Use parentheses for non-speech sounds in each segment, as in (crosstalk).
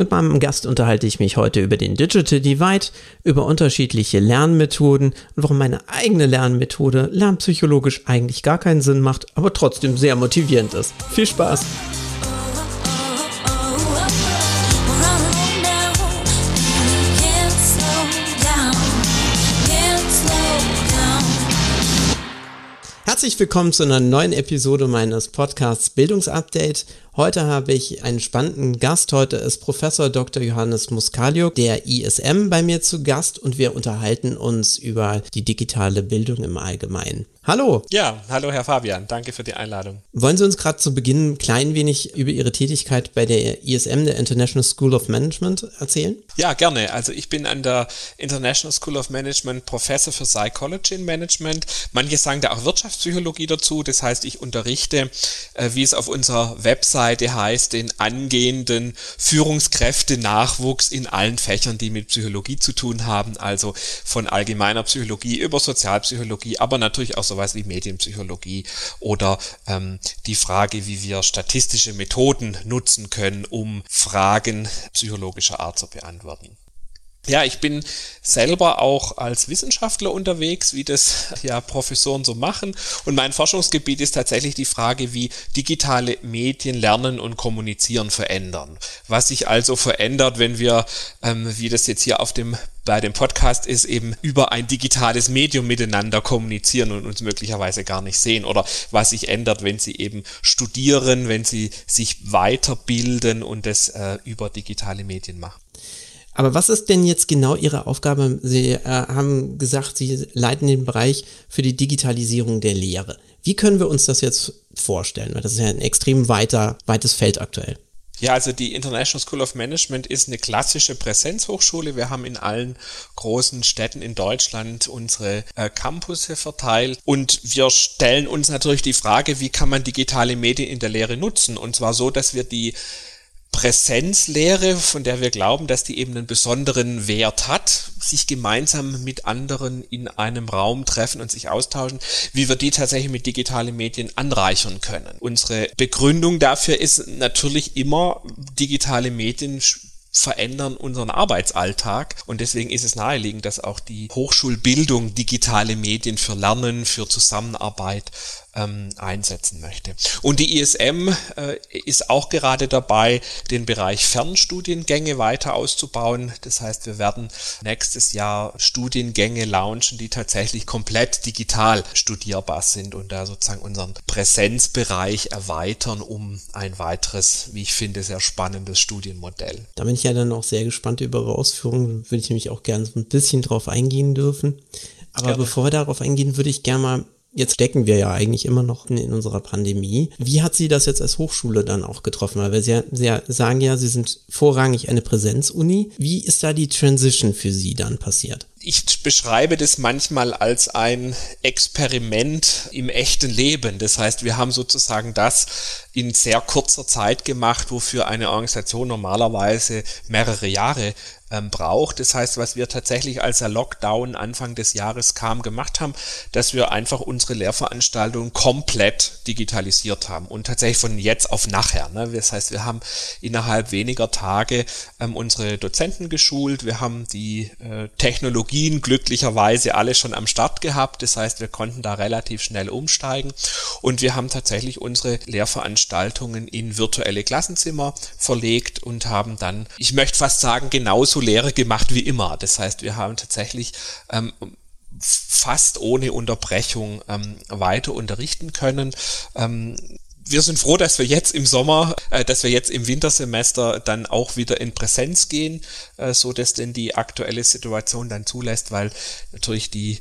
Mit meinem Gast unterhalte ich mich heute über den Digital Divide, über unterschiedliche Lernmethoden und warum meine eigene Lernmethode lernpsychologisch eigentlich gar keinen Sinn macht, aber trotzdem sehr motivierend ist. Viel Spaß! Herzlich willkommen zu einer neuen Episode meines Podcasts Bildungsupdate. Heute habe ich einen spannenden Gast. Heute ist Professor Dr. Johannes Muscaliuk, der ISM, bei mir zu Gast und wir unterhalten uns über die digitale Bildung im Allgemeinen. Hallo. Ja, hallo Herr Fabian, danke für die Einladung. Wollen Sie uns gerade zu Beginn ein klein wenig über Ihre Tätigkeit bei der ISM, der International School of Management, erzählen? Ja, gerne. Also ich bin an der International School of Management Professor für Psychology in Management. Manche sagen da auch Wirtschaftspsychologie dazu. Das heißt, ich unterrichte, äh, wie es auf unserer Webseite heißt, den angehenden Führungskräfte-Nachwuchs in allen Fächern, die mit Psychologie zu tun haben. Also von allgemeiner Psychologie über Sozialpsychologie, aber natürlich auch sowas wie Medienpsychologie oder ähm, die Frage, wie wir statistische Methoden nutzen können, um Fragen psychologischer Art zu beantworten. Ja, ich bin selber auch als Wissenschaftler unterwegs, wie das (laughs) ja Professoren so machen. Und mein Forschungsgebiet ist tatsächlich die Frage, wie digitale Medien Lernen und Kommunizieren verändern. Was sich also verändert, wenn wir, ähm, wie das jetzt hier auf dem bei dem Podcast ist, eben über ein digitales Medium miteinander kommunizieren und uns möglicherweise gar nicht sehen oder was sich ändert, wenn sie eben studieren, wenn sie sich weiterbilden und das äh, über digitale Medien machen. Aber was ist denn jetzt genau Ihre Aufgabe? Sie äh, haben gesagt, Sie leiten den Bereich für die Digitalisierung der Lehre. Wie können wir uns das jetzt vorstellen? Weil das ist ja ein extrem weiter, weites Feld aktuell. Ja, also die International School of Management ist eine klassische Präsenzhochschule. Wir haben in allen großen Städten in Deutschland unsere äh, Campusse verteilt und wir stellen uns natürlich die Frage, wie kann man digitale Medien in der Lehre nutzen? Und zwar so, dass wir die Präsenzlehre, von der wir glauben, dass die eben einen besonderen Wert hat, sich gemeinsam mit anderen in einem Raum treffen und sich austauschen, wie wir die tatsächlich mit digitalen Medien anreichern können. Unsere Begründung dafür ist natürlich immer, digitale Medien verändern unseren Arbeitsalltag und deswegen ist es naheliegend, dass auch die Hochschulbildung digitale Medien für Lernen, für Zusammenarbeit ähm, einsetzen möchte. Und die ISM äh, ist auch gerade dabei, den Bereich Fernstudiengänge weiter auszubauen. Das heißt, wir werden nächstes Jahr Studiengänge launchen, die tatsächlich komplett digital studierbar sind und da sozusagen unseren Präsenzbereich erweitern um ein weiteres, wie ich finde, sehr spannendes Studienmodell. Da bin ich ja dann auch sehr gespannt über Ihre Ausführungen. Würde ich nämlich auch gerne so ein bisschen drauf eingehen dürfen. Aber gerne. bevor wir darauf eingehen, würde ich gerne mal Jetzt stecken wir ja eigentlich immer noch in, in, unserer Pandemie. Wie hat Sie das jetzt als Hochschule dann auch getroffen? Weil Sie, Sie sagen ja, Sie sind vorrangig eine Präsenzuni. Wie ist da die Transition für Sie dann passiert? Ich beschreibe das manchmal als ein Experiment im echten Leben. Das heißt, wir haben sozusagen das in sehr kurzer Zeit gemacht, wofür eine Organisation normalerweise mehrere Jahre ähm, braucht. Das heißt, was wir tatsächlich als der Lockdown Anfang des Jahres kam, gemacht haben, dass wir einfach unsere Lehrveranstaltungen komplett digitalisiert haben und tatsächlich von jetzt auf nachher. Ne? Das heißt, wir haben innerhalb weniger Tage ähm, unsere Dozenten geschult, wir haben die äh, Technologien glücklicherweise alle schon am Start gehabt. Das heißt, wir konnten da relativ schnell umsteigen und wir haben tatsächlich unsere Lehrveranstaltungen in virtuelle Klassenzimmer verlegt und haben dann, ich möchte fast sagen, genauso Lehre gemacht wie immer. Das heißt, wir haben tatsächlich ähm, fast ohne Unterbrechung ähm, weiter unterrichten können. Ähm, wir sind froh, dass wir jetzt im Sommer, äh, dass wir jetzt im Wintersemester dann auch wieder in Präsenz gehen, äh, so dass denn die aktuelle Situation dann zulässt, weil natürlich die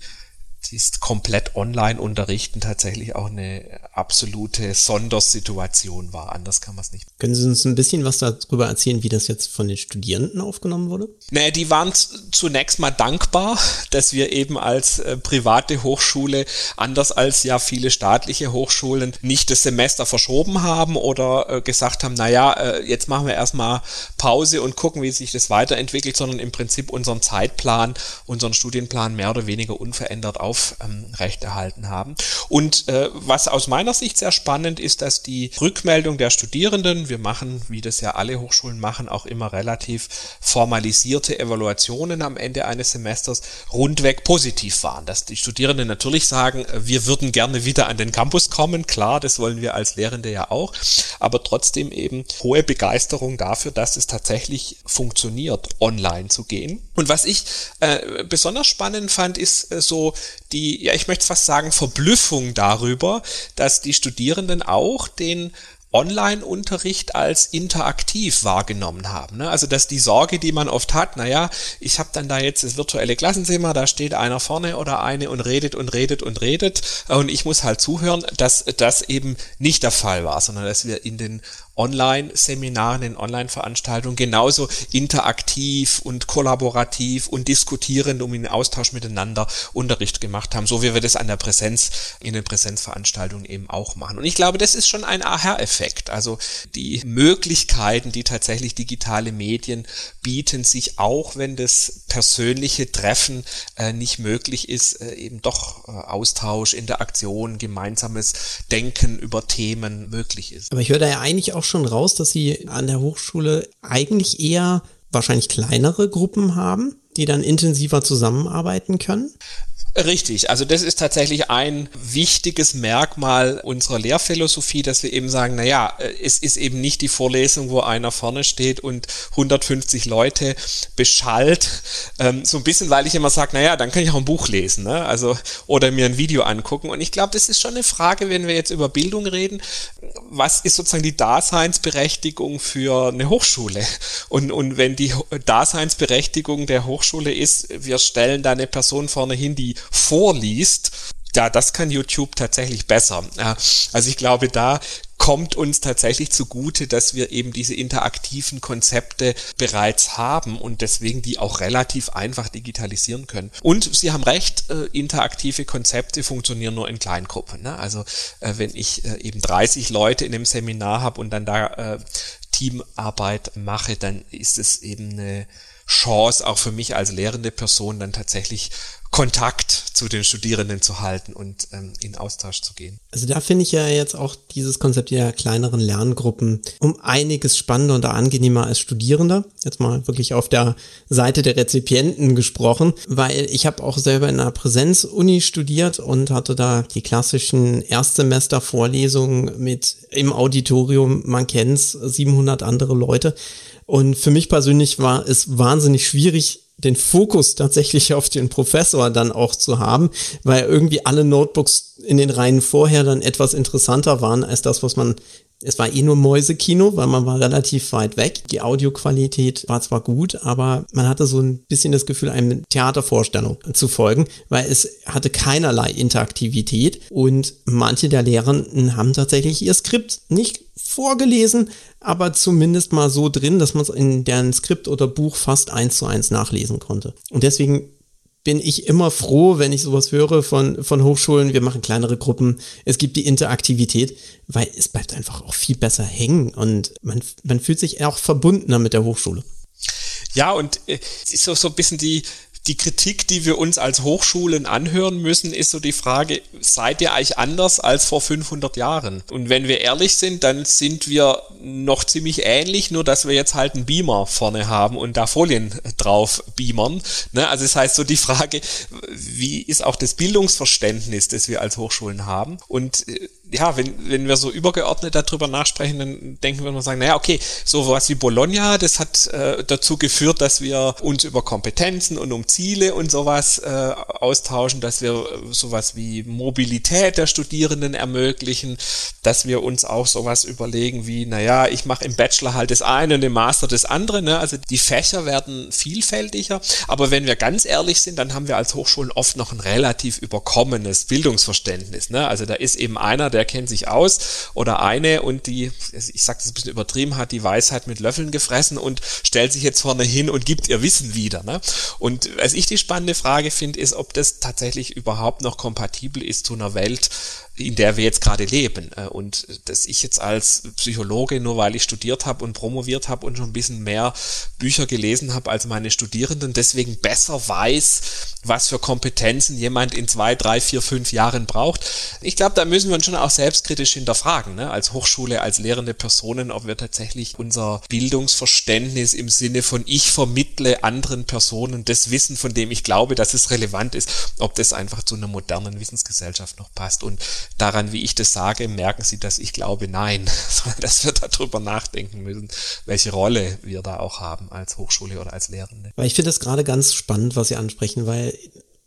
ist komplett online unterrichten tatsächlich auch eine absolute Sondersituation war. Anders kann man es nicht. Können Sie uns ein bisschen was darüber erzählen, wie das jetzt von den Studierenden aufgenommen wurde? Naja, die waren zunächst mal dankbar, dass wir eben als äh, private Hochschule, anders als ja viele staatliche Hochschulen, nicht das Semester verschoben haben oder äh, gesagt haben, naja, äh, jetzt machen wir erstmal Pause und gucken, wie sich das weiterentwickelt, sondern im Prinzip unseren Zeitplan, unseren Studienplan mehr oder weniger unverändert aufrechterhalten ähm, haben. Und äh, was aus meiner Sicht sehr spannend ist, dass die Rückmeldung der Studierenden, wir machen, wie das ja alle Hochschulen machen, auch immer relativ formalisierte Evaluationen am Ende eines Semesters rundweg positiv waren. Dass die Studierenden natürlich sagen, wir würden gerne wieder an den Campus kommen, klar, das wollen wir als Lehrende ja auch, aber trotzdem eben hohe Begeisterung dafür, dass es tatsächlich funktioniert, online zu gehen. Und was ich äh, besonders spannend fand, ist äh, so die, ja, ich möchte fast sagen, Verblüffung darüber, dass die Studierenden auch den Online-Unterricht als interaktiv wahrgenommen haben. Ne? Also dass die Sorge, die man oft hat, naja, ich habe dann da jetzt das virtuelle Klassenzimmer, da steht einer vorne oder eine und redet und redet und redet und ich muss halt zuhören, dass das eben nicht der Fall war, sondern dass wir in den Online-Seminaren, in Online-Veranstaltungen genauso interaktiv und kollaborativ und diskutierend um in Austausch miteinander Unterricht gemacht haben, so wie wir das an der Präsenz, in den Präsenzveranstaltungen eben auch machen. Und ich glaube, das ist schon ein Aha-Effekt. Also die Möglichkeiten, die tatsächlich digitale Medien bieten, sich auch, wenn das persönliche Treffen äh, nicht möglich ist, äh, eben doch äh, Austausch, Interaktion, gemeinsames Denken über Themen möglich ist. Aber ich höre da ja eigentlich auch schon raus, dass Sie an der Hochschule eigentlich eher wahrscheinlich kleinere Gruppen haben, die dann intensiver zusammenarbeiten können? Richtig, also das ist tatsächlich ein wichtiges Merkmal unserer Lehrphilosophie, dass wir eben sagen, naja, es ist eben nicht die Vorlesung, wo einer vorne steht und 150 Leute beschallt, ähm, so ein bisschen, weil ich immer sage, naja, dann kann ich auch ein Buch lesen, ne? also oder mir ein Video angucken. Und ich glaube, das ist schon eine Frage, wenn wir jetzt über Bildung reden, was ist sozusagen die Daseinsberechtigung für eine Hochschule? Und, und wenn die Daseinsberechtigung der Hochschule ist, wir stellen da eine Person vorne hin, die vorliest, ja, das kann YouTube tatsächlich besser. Also ich glaube, da kommt uns tatsächlich zugute, dass wir eben diese interaktiven Konzepte bereits haben und deswegen die auch relativ einfach digitalisieren können. Und Sie haben recht, äh, interaktive Konzepte funktionieren nur in Kleingruppen. Ne? Also äh, wenn ich äh, eben 30 Leute in einem Seminar habe und dann da Teamarbeit mache, dann ist es eben eine Chance auch für mich als lehrende Person dann tatsächlich Kontakt zu den Studierenden zu halten und ähm, in Austausch zu gehen. Also da finde ich ja jetzt auch dieses Konzept der kleineren Lerngruppen um einiges spannender und angenehmer als Studierender. Jetzt mal wirklich auf der Seite der Rezipienten gesprochen, weil ich habe auch selber in einer Präsenzuni studiert und hatte da die klassischen Erstsemester-Vorlesungen mit im Auditorium, man kennt's, 700 andere Leute. Und für mich persönlich war es wahnsinnig schwierig, den Fokus tatsächlich auf den Professor dann auch zu haben, weil irgendwie alle Notebooks in den Reihen vorher dann etwas interessanter waren als das, was man es war eh nur Mäusekino, weil man war relativ weit weg. Die Audioqualität war zwar gut, aber man hatte so ein bisschen das Gefühl, einem Theatervorstellung zu folgen, weil es hatte keinerlei Interaktivität und manche der Lehrenden haben tatsächlich ihr Skript nicht vorgelesen, aber zumindest mal so drin, dass man es in deren Skript oder Buch fast eins zu eins nachlesen konnte. Und deswegen bin ich immer froh, wenn ich sowas höre von, von Hochschulen. Wir machen kleinere Gruppen. Es gibt die Interaktivität, weil es bleibt einfach auch viel besser hängen und man, man fühlt sich auch verbundener mit der Hochschule. Ja, und äh, ist so, so ein bisschen die, die Kritik, die wir uns als Hochschulen anhören müssen, ist so die Frage, seid ihr eigentlich anders als vor 500 Jahren? Und wenn wir ehrlich sind, dann sind wir noch ziemlich ähnlich, nur dass wir jetzt halt einen Beamer vorne haben und da Folien drauf beamern. Ne? Also das heißt so die Frage, wie ist auch das Bildungsverständnis, das wir als Hochschulen haben? Und äh, ja, wenn, wenn wir so übergeordnet darüber nachsprechen, dann denken wir mal sagen, naja, okay, so was wie Bologna, das hat äh, dazu geführt, dass wir uns über Kompetenzen und um Ziele und sowas äh, austauschen, dass wir sowas wie Mobilität der Studierenden ermöglichen, dass wir uns auch sowas überlegen wie, naja, ich mache im Bachelor halt das eine und im Master das andere, ne? also die Fächer werden vielfältiger, aber wenn wir ganz ehrlich sind, dann haben wir als Hochschulen oft noch ein relativ überkommenes Bildungsverständnis, ne? also da ist eben einer, der der kennt sich aus oder eine und die, ich sage das ein bisschen übertrieben, hat die Weisheit mit Löffeln gefressen und stellt sich jetzt vorne hin und gibt ihr Wissen wieder. Ne? Und was ich die spannende Frage finde, ist, ob das tatsächlich überhaupt noch kompatibel ist zu einer Welt, in der wir jetzt gerade leben. Äh, und dass ich jetzt als Psychologe, nur weil ich studiert habe und promoviert habe und schon ein bisschen mehr Bücher gelesen habe als meine Studierenden, deswegen besser weiß, was für Kompetenzen jemand in zwei, drei, vier, fünf Jahren braucht. Ich glaube, da müssen wir uns schon auch selbstkritisch hinterfragen, ne? als Hochschule, als lehrende Personen, ob wir tatsächlich unser Bildungsverständnis im Sinne von ich vermittle anderen Personen das Wissen, von dem ich glaube, dass es relevant ist, ob das einfach zu einer modernen Wissensgesellschaft noch passt. Und daran, wie ich das sage, merken Sie, dass ich glaube, nein, (laughs) sondern dass wir darüber nachdenken müssen, welche Rolle wir da auch haben als Hochschule oder als Lehrende. Weil ich finde das gerade ganz spannend, was Sie ansprechen, weil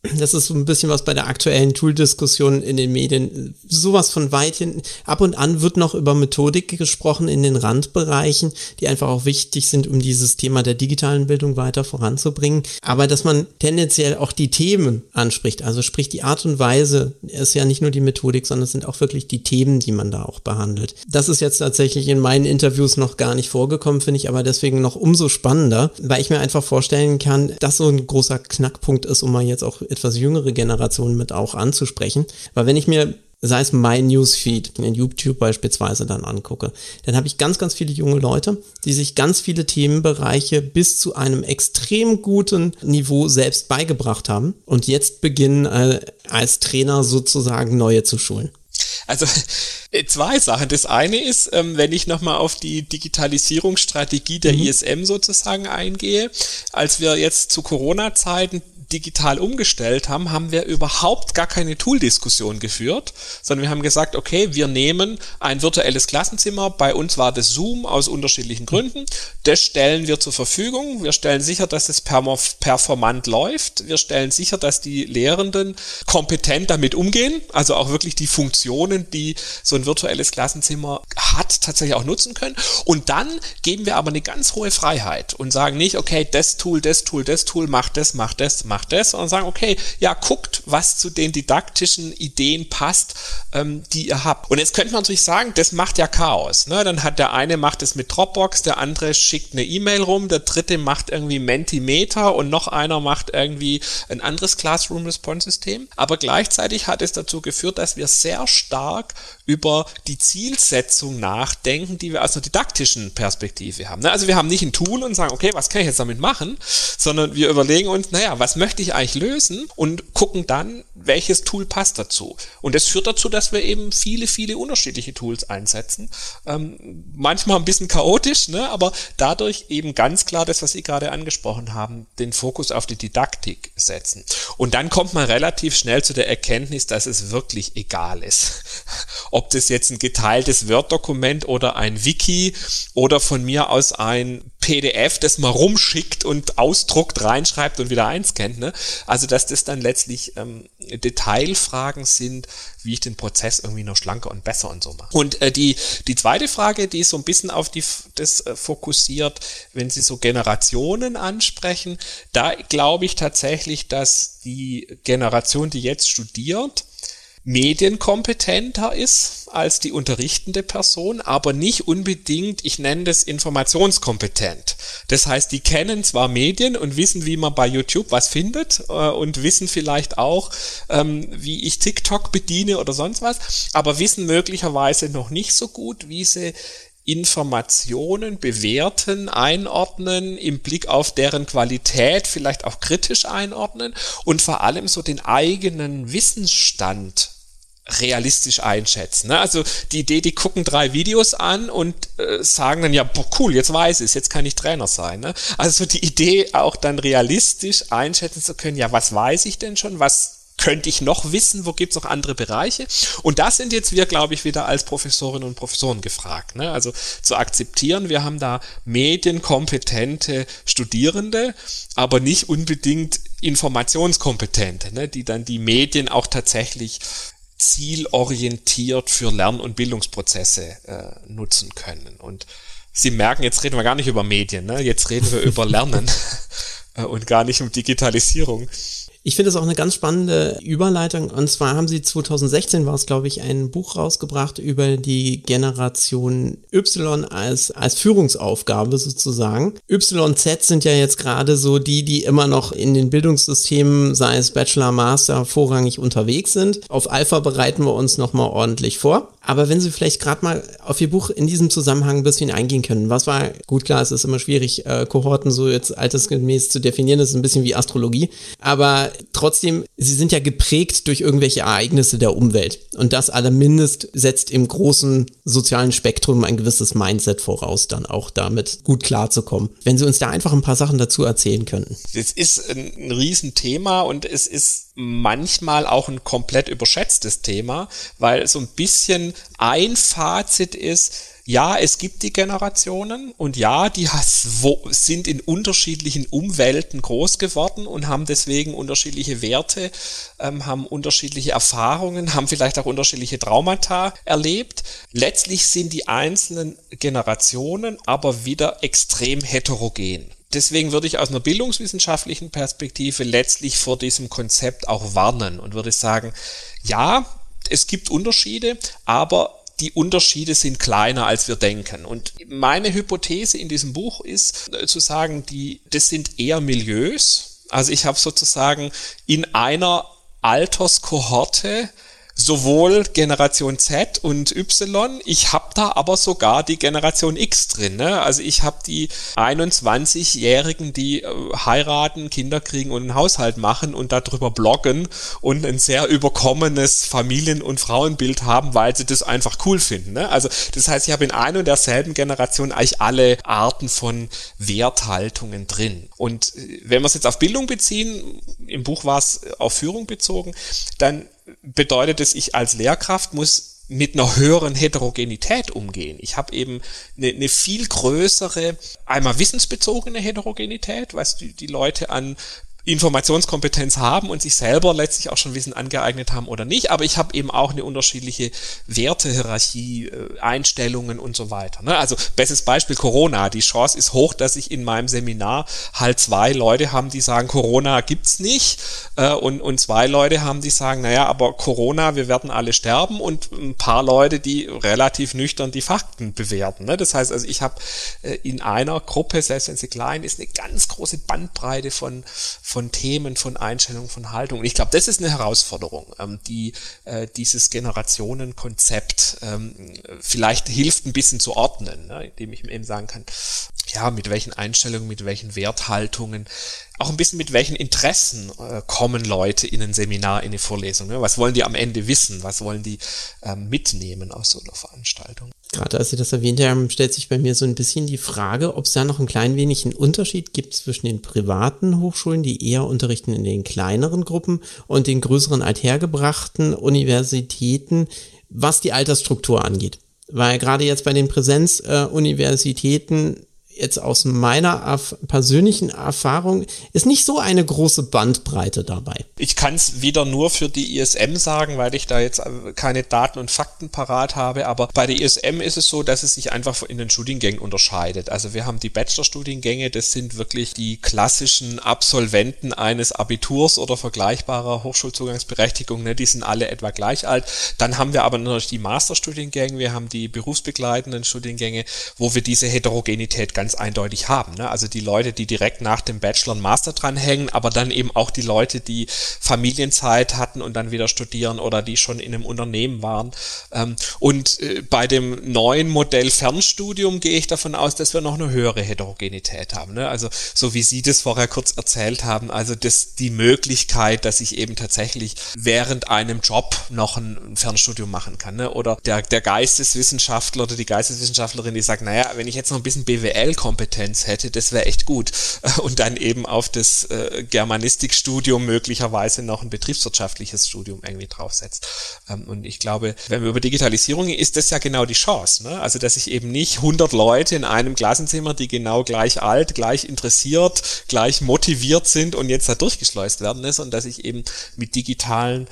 das ist so ein bisschen was bei der aktuellen Tool-Diskussion in den Medien. Sowas von weit hinten. Ab und an wird noch über Methodik gesprochen in den Randbereichen, die einfach auch wichtig sind, um dieses Thema der digitalen Bildung weiter voranzubringen. Aber dass man tendenziell auch die Themen anspricht, also sprich die Art und Weise, ist ja nicht nur die Methodik, sondern es sind auch wirklich die Themen, die man da auch behandelt. Das ist jetzt tatsächlich in meinen Interviews noch gar nicht vorgekommen, finde ich aber deswegen noch umso spannender, weil ich mir einfach vorstellen kann, dass so ein großer Knackpunkt ist, um mal jetzt auch etwas jüngere Generationen mit auch anzusprechen. Weil wenn ich mir sei es mein Newsfeed in YouTube beispielsweise dann angucke, dann habe ich ganz, ganz viele junge Leute, die sich ganz viele Themenbereiche bis zu einem extrem guten Niveau selbst beigebracht haben und jetzt beginnen äh, als Trainer sozusagen neue zu schulen. Also zwei Sachen. Das eine ist, ähm, wenn ich nochmal auf die Digitalisierungsstrategie der mhm. ISM sozusagen eingehe, als wir jetzt zu Corona-Zeiten digital umgestellt haben, haben wir überhaupt gar keine Tool-Diskussion geführt, sondern wir haben gesagt, okay, wir nehmen ein virtuelles Klassenzimmer, bei uns war das Zoom aus unterschiedlichen Gründen, das stellen wir zur Verfügung, wir stellen sicher, dass es performant läuft, wir stellen sicher, dass die Lehrenden kompetent damit umgehen, also auch wirklich die Funktionen, die so ein virtuelles Klassenzimmer hat, tatsächlich auch nutzen können. Und dann geben wir aber eine ganz hohe Freiheit und sagen nicht, okay, das Tool, das Tool, das Tool, macht das, macht das, macht macht das und sagen, okay, ja, guckt, was zu den didaktischen Ideen passt, ähm, die ihr habt. Und jetzt könnte man natürlich sagen, das macht ja Chaos. Ne? Dann hat der eine macht es mit Dropbox, der andere schickt eine E-Mail rum, der dritte macht irgendwie Mentimeter und noch einer macht irgendwie ein anderes Classroom-Response-System. Aber gleichzeitig hat es dazu geführt, dass wir sehr stark über die Zielsetzung nachdenken, die wir aus einer didaktischen Perspektive haben. Ne? Also wir haben nicht ein Tool und sagen, okay, was kann ich jetzt damit machen, sondern wir überlegen uns, naja, was möchte ich eigentlich lösen und gucken dann, welches Tool passt dazu. Und das führt dazu, dass wir eben viele, viele unterschiedliche Tools einsetzen. Ähm, manchmal ein bisschen chaotisch, ne? aber dadurch eben ganz klar das, was Sie gerade angesprochen haben, den Fokus auf die Didaktik setzen. Und dann kommt man relativ schnell zu der Erkenntnis, dass es wirklich egal ist, ob das jetzt ein geteiltes Word-Dokument oder ein Wiki oder von mir aus ein PDF, das man rumschickt und ausdruckt, reinschreibt und wieder einscannt. Ne? Also dass das dann letztlich ähm, Detailfragen sind, wie ich den Prozess irgendwie noch schlanker und besser und so mache. Und äh, die, die zweite Frage, die so ein bisschen auf die, das äh, fokussiert, wenn Sie so Generationen ansprechen, da glaube ich tatsächlich, dass die Generation, die jetzt studiert, medienkompetenter ist als die unterrichtende Person, aber nicht unbedingt, ich nenne das informationskompetent. Das heißt, die kennen zwar Medien und wissen, wie man bei YouTube was findet äh, und wissen vielleicht auch, ähm, wie ich TikTok bediene oder sonst was, aber wissen möglicherweise noch nicht so gut, wie sie Informationen bewerten, einordnen, im Blick auf deren Qualität vielleicht auch kritisch einordnen und vor allem so den eigenen Wissensstand realistisch einschätzen. Ne? Also die Idee, die gucken drei Videos an und äh, sagen dann, ja, boah, cool, jetzt weiß ich jetzt kann ich Trainer sein. Ne? Also die Idee, auch dann realistisch einschätzen zu können, ja, was weiß ich denn schon, was könnte ich noch wissen, wo gibt's noch andere Bereiche? Und das sind jetzt wir, glaube ich, wieder als Professorinnen und Professoren gefragt. Ne? Also zu akzeptieren, wir haben da medienkompetente Studierende, aber nicht unbedingt informationskompetente, ne? die dann die Medien auch tatsächlich zielorientiert für Lern- und Bildungsprozesse äh, nutzen können. Und Sie merken, jetzt reden wir gar nicht über Medien, ne? jetzt reden wir über Lernen (laughs) äh, und gar nicht um Digitalisierung. Ich finde es auch eine ganz spannende Überleitung. Und zwar haben sie 2016 war es, glaube ich, ein Buch rausgebracht über die Generation Y als, als Führungsaufgabe sozusagen. YZ sind ja jetzt gerade so die, die immer noch in den Bildungssystemen, sei es Bachelor, Master, vorrangig unterwegs sind. Auf Alpha bereiten wir uns nochmal ordentlich vor. Aber wenn Sie vielleicht gerade mal auf Ihr Buch in diesem Zusammenhang ein bisschen eingehen können. Was war, gut klar, es ist immer schwierig, äh, Kohorten so jetzt altersgemäß zu definieren, das ist ein bisschen wie Astrologie. Aber trotzdem, sie sind ja geprägt durch irgendwelche Ereignisse der Umwelt. Und das allermindest setzt im großen sozialen Spektrum ein gewisses Mindset voraus, dann auch damit gut klarzukommen. Wenn Sie uns da einfach ein paar Sachen dazu erzählen könnten. Es ist ein Riesenthema und es ist manchmal auch ein komplett überschätztes Thema, weil so ein bisschen ein Fazit ist, ja, es gibt die Generationen und ja, die sind in unterschiedlichen Umwelten groß geworden und haben deswegen unterschiedliche Werte, ähm, haben unterschiedliche Erfahrungen, haben vielleicht auch unterschiedliche Traumata erlebt. Letztlich sind die einzelnen Generationen aber wieder extrem heterogen. Deswegen würde ich aus einer bildungswissenschaftlichen Perspektive letztlich vor diesem Konzept auch warnen und würde sagen, ja, es gibt Unterschiede, aber die Unterschiede sind kleiner, als wir denken. Und meine Hypothese in diesem Buch ist äh, zu sagen, die, das sind eher Milieus. Also ich habe sozusagen in einer Alterskohorte sowohl Generation Z und Y, ich habe da aber sogar die Generation X drin. Ne? Also ich habe die 21-Jährigen, die äh, heiraten, Kinder kriegen und einen Haushalt machen und darüber bloggen und ein sehr überkommenes Familien- und Frauenbild haben, weil sie das einfach cool finden. Ne? Also das heißt, ich habe in einer und derselben Generation eigentlich alle Arten von Werthaltungen drin. Und äh, wenn wir es jetzt auf Bildung beziehen, im Buch war es auf Führung bezogen, dann bedeutet es, ich als Lehrkraft muss mit einer höheren Heterogenität umgehen. Ich habe eben eine, eine viel größere, einmal wissensbezogene Heterogenität, was die, die Leute an Informationskompetenz haben und sich selber letztlich auch schon Wissen angeeignet haben oder nicht, aber ich habe eben auch eine unterschiedliche Wertehierarchie, äh, Einstellungen und so weiter. Ne? Also bestes Beispiel Corona. Die Chance ist hoch, dass ich in meinem Seminar halt zwei Leute haben, die sagen, Corona gibt's nicht äh, und, und zwei Leute haben, die sagen, naja, aber Corona, wir werden alle sterben und ein paar Leute, die relativ nüchtern die Fakten bewerten. Ne? Das heißt also, ich habe äh, in einer Gruppe, selbst wenn sie klein ist, eine ganz große Bandbreite von von Themen, von Einstellungen, von Haltung. Und ich glaube, das ist eine Herausforderung, ähm, die äh, dieses Generationenkonzept ähm, vielleicht hilft, ein bisschen zu ordnen, ne, indem ich eben sagen kann, ja, mit welchen Einstellungen, mit welchen Werthaltungen, auch ein bisschen mit welchen Interessen äh, kommen Leute in ein Seminar, in eine Vorlesung. Ne? Was wollen die am Ende wissen? Was wollen die ähm, mitnehmen aus so einer Veranstaltung? Gerade als Sie das erwähnt haben, stellt sich bei mir so ein bisschen die Frage, ob es da noch ein klein wenig einen Unterschied gibt zwischen den privaten Hochschulen, die eher unterrichten in den kleineren Gruppen und den größeren althergebrachten Universitäten, was die Altersstruktur angeht. Weil gerade jetzt bei den Präsenzuniversitäten äh, jetzt aus meiner persönlichen Erfahrung ist nicht so eine große Bandbreite dabei. Ich kann es wieder nur für die ISM sagen, weil ich da jetzt äh, keine Daten und Fakten parat habe, aber bei der ISM ist es so, dass es sich einfach in den Studiengängen unterscheidet. Also wir haben die Bachelorstudiengänge, das sind wirklich die klassischen Absolventen eines Abiturs oder vergleichbarer Hochschulzugangsberechtigung, ne? die sind alle etwa gleich alt. Dann haben wir aber natürlich die Masterstudiengänge, wir haben die berufsbegleitenden Studiengänge, wo wir diese Heterogenität ganz ganz eindeutig haben. Ne? Also die Leute, die direkt nach dem Bachelor und Master dranhängen, aber dann eben auch die Leute, die Familienzeit hatten und dann wieder studieren oder die schon in einem Unternehmen waren. Ähm, und äh, bei dem neuen Modell Fernstudium gehe ich davon aus, dass wir noch eine höhere Heterogenität haben. Ne? Also so wie Sie das vorher kurz erzählt haben, also das, die Möglichkeit, dass ich eben tatsächlich während einem Job noch ein Fernstudium machen kann. Ne? Oder der, der Geisteswissenschaftler oder die Geisteswissenschaftlerin, die sagt, naja, wenn ich jetzt noch ein bisschen BWL BWL-Kompetenz hätte, das wäre echt gut. (laughs) Und dann eben auf das äh, Germanistikstudium möglicherweise noch ein betriebswirtschaftliches Studium irgendwie draufsetzt. Ähm, und ich glaube, wenn wir über Digitalisierung ist das ja genau die Chance. Ne? Also, dass ich eben nicht 100 Leute in einem Klassenzimmer, die genau gleich alt, gleich interessiert, gleich motiviert sind und jetzt da durchgeschleust werden, ist, und dass ich eben mit digitalen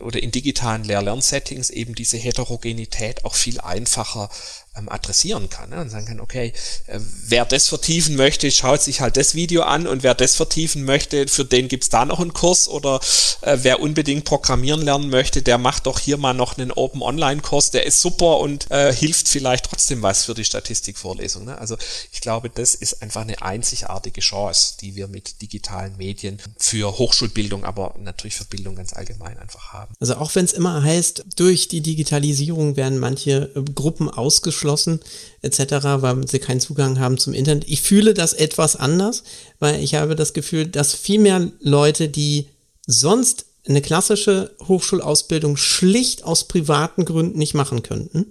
oder in digitalen Lehr-Lernsettings eben diese Heterogenität auch viel einfacher ähm, adressieren kann ne? und sagen kann, okay, äh, wer das vertiefen möchte, schaut sich halt das Video an und wer das vertiefen möchte, für den gibt's da noch einen Kurs oder äh, wer unbedingt programmieren lernen möchte, der macht doch hier mal noch einen Open Online Kurs, der ist super und äh, hilft vielleicht trotzdem was für die Statistikvorlesung. Ne? Also ich glaube, das ist einfach eine einzigartige Chance, die wir mit digitalen Medien für Hochschulbildung, aber natürlich für Bildung ganz allgemein einfach einfach haben. Also auch wenn es immer heißt, durch die Digitalisierung werden manche äh, Gruppen ausgeschlossen etc., weil sie keinen Zugang haben zum Internet. Ich fühle das etwas anders, weil ich habe das Gefühl, dass viel mehr Leute, die sonst eine klassische Hochschulausbildung schlicht aus privaten Gründen nicht machen könnten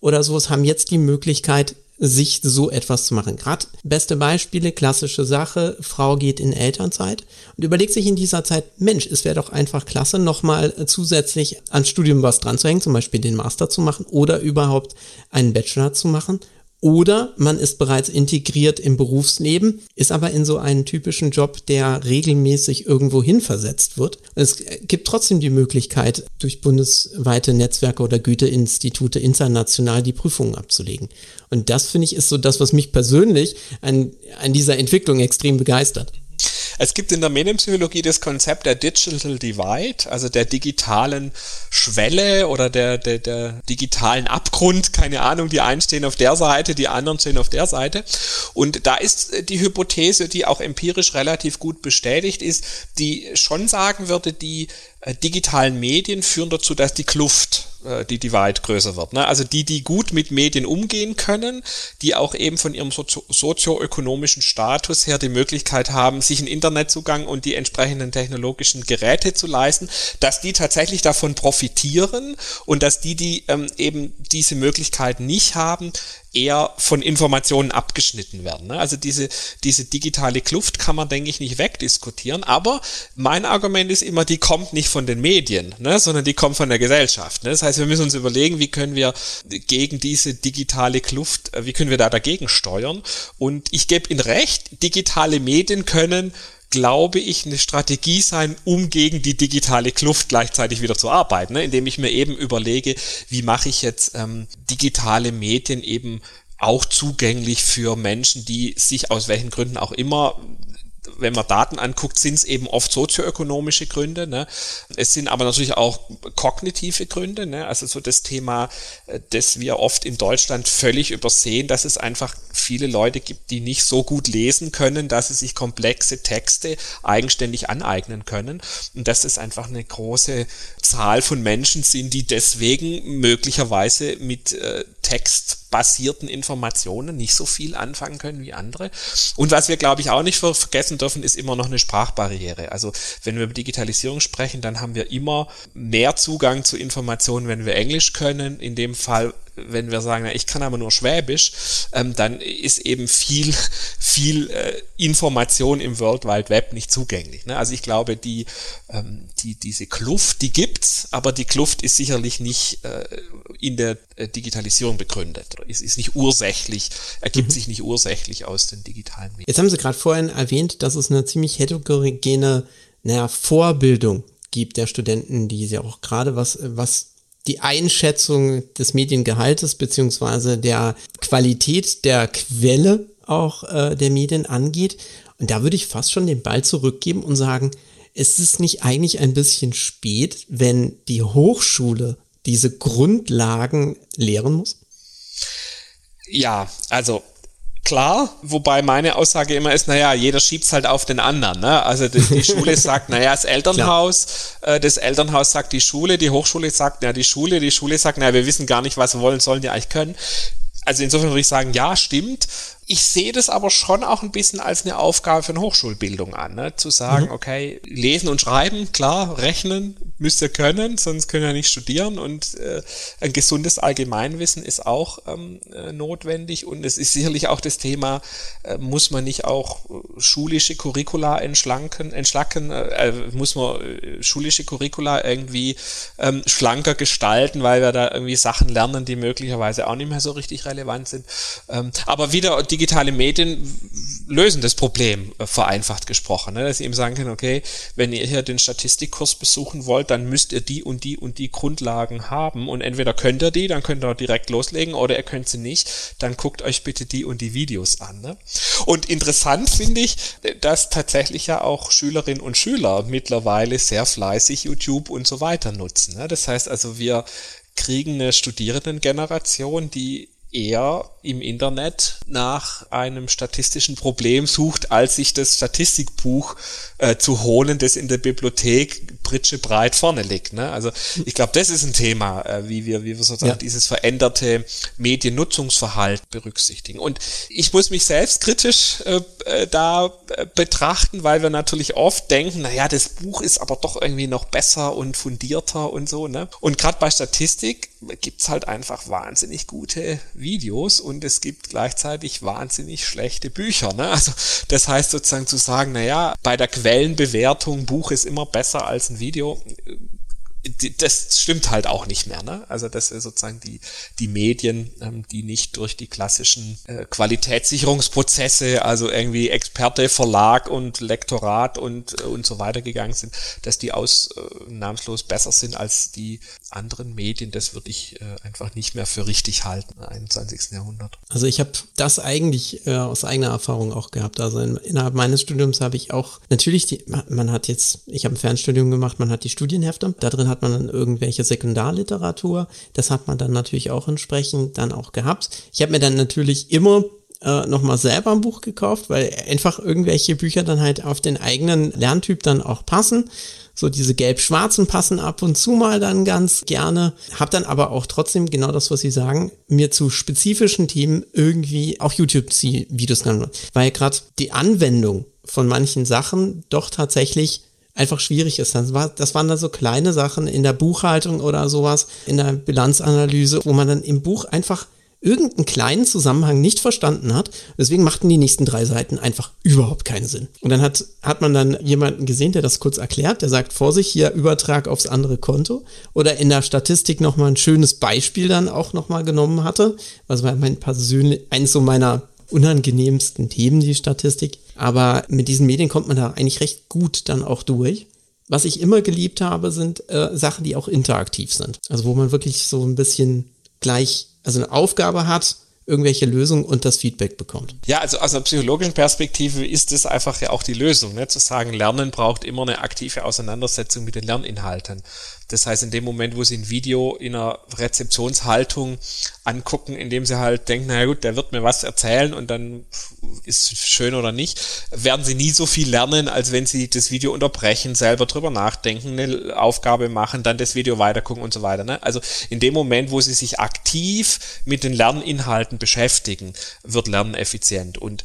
oder sowas, haben jetzt die Möglichkeit, sich so etwas zu machen. Gerade beste Beispiele, klassische Sache, Frau geht in Elternzeit und überlegt sich in dieser Zeit, Mensch, es wäre doch einfach klasse, nochmal zusätzlich ans Studium was dran zu hängen, zum Beispiel den Master zu machen oder überhaupt einen Bachelor zu machen oder man ist bereits integriert im Berufsleben, ist aber in so einen typischen Job, der regelmäßig irgendwo hin versetzt wird. Es gibt trotzdem die Möglichkeit, durch bundesweite Netzwerke oder Güteinstitute international die Prüfungen abzulegen. Und das finde ich ist so das, was mich persönlich an, an dieser Entwicklung extrem begeistert. Es gibt in der Medienpsychologie das Konzept der Digital Divide, also der digitalen Schwelle oder der, der, der digitalen Abgrund, keine Ahnung, die einen stehen auf der Seite, die anderen stehen auf der Seite. Und da ist die Hypothese, die auch empirisch relativ gut bestätigt ist, die schon sagen würde, die äh, digitalen Medien führen dazu, dass die Kluft äh, die Divide größer wird. Ne? Also die, die gut mit Medien umgehen können, die auch eben von ihrem sozio sozioökonomischen Status her die Möglichkeit haben, sich einen Internetzugang und die entsprechenden technologischen Geräte zu leisten, dass die tatsächlich davon profitieren und dass die, die ähm, eben diese Möglichkeit nicht haben, eher von Informationen abgeschnitten werden. Ne? Also diese, diese digitale Kluft kann man, denke ich, nicht wegdiskutieren. Aber mein Argument ist immer, die kommt nicht von den Medien, ne? sondern die kommt von der Gesellschaft. Ne? Das heißt, wir müssen uns überlegen, wie können wir gegen diese digitale Kluft, äh, wie können wir da dagegen steuern. Und ich gebe Ihnen recht, digitale Medien können glaube ich, eine Strategie sein, um gegen die digitale Kluft gleichzeitig wieder zu arbeiten, ne? indem ich mir eben überlege, wie mache ich jetzt ähm, digitale Medien eben auch zugänglich für Menschen, die sich aus welchen Gründen auch immer wenn man Daten anguckt, sind es eben oft sozioökonomische Gründe. Ne? Es sind aber natürlich auch kognitive Gründe. Ne? Also so das Thema, äh, das wir oft in Deutschland völlig übersehen, dass es einfach viele Leute gibt, die nicht so gut lesen können, dass sie sich komplexe Texte eigenständig aneignen können. Und dass es einfach eine große Zahl von Menschen sind, die deswegen möglicherweise mit äh, textbasierten Informationen nicht so viel anfangen können wie andere. Und was wir, glaube ich, auch nicht vergessen dürfen, ist immer noch eine Sprachbarriere. Also wenn wir über Digitalisierung sprechen, dann haben wir immer mehr Zugang zu Informationen, wenn wir Englisch können. In dem Fall wenn wir sagen, na, ich kann aber nur Schwäbisch, ähm, dann ist eben viel, (laughs) viel äh, Information im World Wide Web nicht zugänglich. Ne? Also ich glaube, die, ähm, die, diese Kluft, die gibt's, aber die Kluft ist sicherlich nicht äh, in der äh, Digitalisierung begründet. Ist, ist nicht ursächlich, ergibt mhm. sich nicht ursächlich aus den digitalen Medien. Jetzt haben Sie gerade vorhin erwähnt, dass es eine ziemlich heterogene naja, Vorbildung gibt der Studenten, die ja auch gerade was, was die Einschätzung des Mediengehaltes beziehungsweise der Qualität der Quelle auch äh, der Medien angeht. Und da würde ich fast schon den Ball zurückgeben und sagen, ist es nicht eigentlich ein bisschen spät, wenn die Hochschule diese Grundlagen lehren muss? Ja, also klar, wobei meine Aussage immer ist, naja, jeder schiebt's halt auf den anderen. Ne? Also die, die Schule (laughs) sagt, naja, das Elternhaus, äh, das Elternhaus sagt die Schule, die Hochschule sagt, ja, die Schule, die Schule sagt, naja, wir wissen gar nicht, was wir wollen, sollen die eigentlich können. Also insofern würde ich sagen, ja, stimmt. Ich sehe das aber schon auch ein bisschen als eine Aufgabe für eine Hochschulbildung an, ne? zu sagen, mhm. okay, lesen und schreiben, klar, rechnen müsst ihr können, sonst können ihr nicht studieren und äh, ein gesundes Allgemeinwissen ist auch ähm, äh, notwendig und es ist sicherlich auch das Thema, äh, muss man nicht auch äh, schulische Curricula entschlanken, entschlacken, äh, äh, muss man schulische Curricula irgendwie ähm, schlanker gestalten, weil wir da irgendwie Sachen lernen, die möglicherweise auch nicht mehr so richtig relevant sind. Ähm, aber wieder die digitale Medien lösen das Problem, äh, vereinfacht gesprochen. Ne? Dass sie eben sagen können, okay, wenn ihr hier den Statistikkurs besuchen wollt, dann müsst ihr die und die und die Grundlagen haben und entweder könnt ihr die, dann könnt ihr direkt loslegen oder ihr könnt sie nicht, dann guckt euch bitte die und die Videos an. Ne? Und interessant finde ich, dass tatsächlich ja auch Schülerinnen und Schüler mittlerweile sehr fleißig YouTube und so weiter nutzen. Ne? Das heißt also, wir kriegen eine Studierendengeneration, die eher im Internet nach einem statistischen Problem sucht, als sich das Statistikbuch äh, zu holen, das in der Bibliothek Pritsche breit vorne liegt. Ne? Also ich glaube, das ist ein Thema, äh, wie wir, wie wir sozusagen ja. dieses veränderte Mediennutzungsverhalten berücksichtigen. Und ich muss mich selbst kritisch äh, äh da äh, betrachten, weil wir natürlich oft denken, na ja, das Buch ist aber doch irgendwie noch besser und fundierter und so. Ne? Und gerade bei Statistik gibt's halt einfach wahnsinnig gute Videos und es gibt gleichzeitig wahnsinnig schlechte Bücher. Ne? Also das heißt sozusagen zu sagen, na ja, bei der Quellenbewertung Buch ist immer besser als ein Video das stimmt halt auch nicht mehr. Ne? Also ist sozusagen die, die Medien, ähm, die nicht durch die klassischen äh, Qualitätssicherungsprozesse, also irgendwie Experte, Verlag und Lektorat und, äh, und so weiter gegangen sind, dass die ausnahmslos besser sind als die anderen Medien. Das würde ich äh, einfach nicht mehr für richtig halten im 21. Jahrhundert. Also ich habe das eigentlich äh, aus eigener Erfahrung auch gehabt. Also in, innerhalb meines Studiums habe ich auch natürlich die, man hat jetzt, ich habe ein Fernstudium gemacht, man hat die Studienhefte, da drin hat man dann irgendwelche Sekundarliteratur. Das hat man dann natürlich auch entsprechend dann auch gehabt. Ich habe mir dann natürlich immer äh, nochmal selber ein Buch gekauft, weil einfach irgendwelche Bücher dann halt auf den eigenen Lerntyp dann auch passen. So diese gelb-schwarzen passen ab und zu mal dann ganz gerne. Hab dann aber auch trotzdem genau das, was Sie sagen, mir zu spezifischen Themen irgendwie auch YouTube-Videos genommen. Weil gerade die Anwendung von manchen Sachen doch tatsächlich einfach schwierig ist. Das, war, das waren da so kleine Sachen in der Buchhaltung oder sowas, in der Bilanzanalyse, wo man dann im Buch einfach irgendeinen kleinen Zusammenhang nicht verstanden hat. Deswegen machten die nächsten drei Seiten einfach überhaupt keinen Sinn. Und dann hat, hat man dann jemanden gesehen, der das kurz erklärt, der sagt, vor sich hier Übertrag aufs andere Konto. Oder in der Statistik nochmal ein schönes Beispiel dann auch nochmal genommen hatte. Was war mein persönlich, eins so meiner unangenehmsten Themen, die Statistik. Aber mit diesen Medien kommt man da eigentlich recht gut dann auch durch. Was ich immer geliebt habe, sind äh, Sachen, die auch interaktiv sind. Also wo man wirklich so ein bisschen gleich, also eine Aufgabe hat, irgendwelche Lösungen und das Feedback bekommt. Ja, also aus einer psychologischen Perspektive ist das einfach ja auch die Lösung, ne? zu sagen, Lernen braucht immer eine aktive Auseinandersetzung mit den Lerninhalten. Das heißt, in dem Moment, wo sie ein Video in einer Rezeptionshaltung angucken, indem sie halt denken, naja gut, der wird mir was erzählen und dann ist schön oder nicht, werden sie nie so viel lernen, als wenn sie das Video unterbrechen, selber drüber nachdenken, eine Aufgabe machen, dann das Video weitergucken und so weiter. Ne? Also in dem Moment, wo sie sich aktiv mit den Lerninhalten beschäftigen, wird Lernen effizient. Und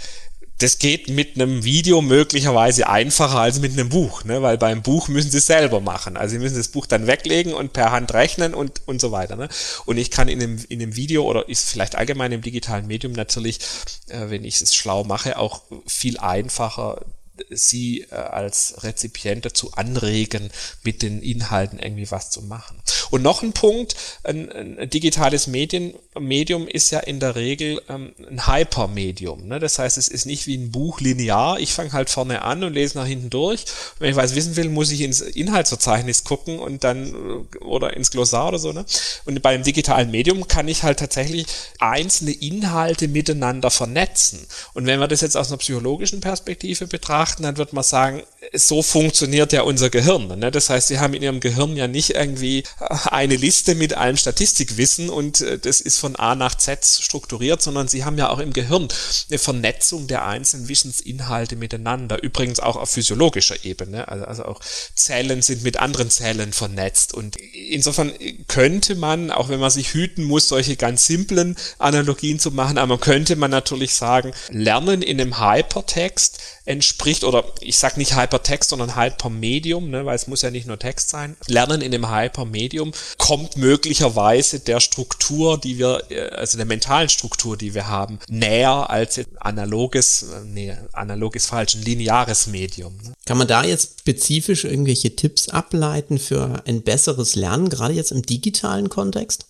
das geht mit einem Video möglicherweise einfacher als mit einem Buch, ne? weil beim Buch müssen sie es selber machen. Also sie müssen das Buch dann weglegen und per Hand rechnen und, und so weiter. Ne? Und ich kann in einem, in einem Video oder ist vielleicht allgemein im digitalen Medium natürlich, äh, wenn ich es schlau mache, auch viel einfacher sie äh, als Rezipient dazu anregen, mit den Inhalten irgendwie was zu machen. Und noch ein Punkt, ein, ein digitales Medien, Medium ist ja in der Regel ähm, ein Hypermedium. Ne? Das heißt, es ist nicht wie ein Buch linear. Ich fange halt vorne an und lese nach hinten durch. Wenn ich was wissen will, muss ich ins Inhaltsverzeichnis gucken und dann äh, oder ins Glossar oder so. Ne? Und bei einem digitalen Medium kann ich halt tatsächlich einzelne Inhalte miteinander vernetzen. Und wenn wir das jetzt aus einer psychologischen Perspektive betrachten, betrachten, dann wird man sagen, so funktioniert ja unser Gehirn. Ne? Das heißt, sie haben in ihrem Gehirn ja nicht irgendwie eine Liste mit allem Statistikwissen und äh, das ist von A nach Z strukturiert, sondern sie haben ja auch im Gehirn eine Vernetzung der einzelnen Wissensinhalte miteinander. Übrigens auch auf physiologischer Ebene. Also, also auch Zellen sind mit anderen Zellen vernetzt. Und insofern könnte man, auch wenn man sich hüten muss, solche ganz simplen Analogien zu machen, aber könnte man natürlich sagen, Lernen in einem Hypertext entspricht, oder ich sage nicht Hypertext, sondern Hypermedium, ne, weil es muss ja nicht nur Text sein. Lernen in dem Hypermedium kommt möglicherweise der Struktur, die wir, äh, also der mentalen Struktur, die wir haben, näher als analoges, nee, analog ist falsch, ein lineares Medium. Ne? Kann man da jetzt spezifisch irgendwelche Tipps ableiten für ein besseres Lernen, gerade jetzt im digitalen Kontext?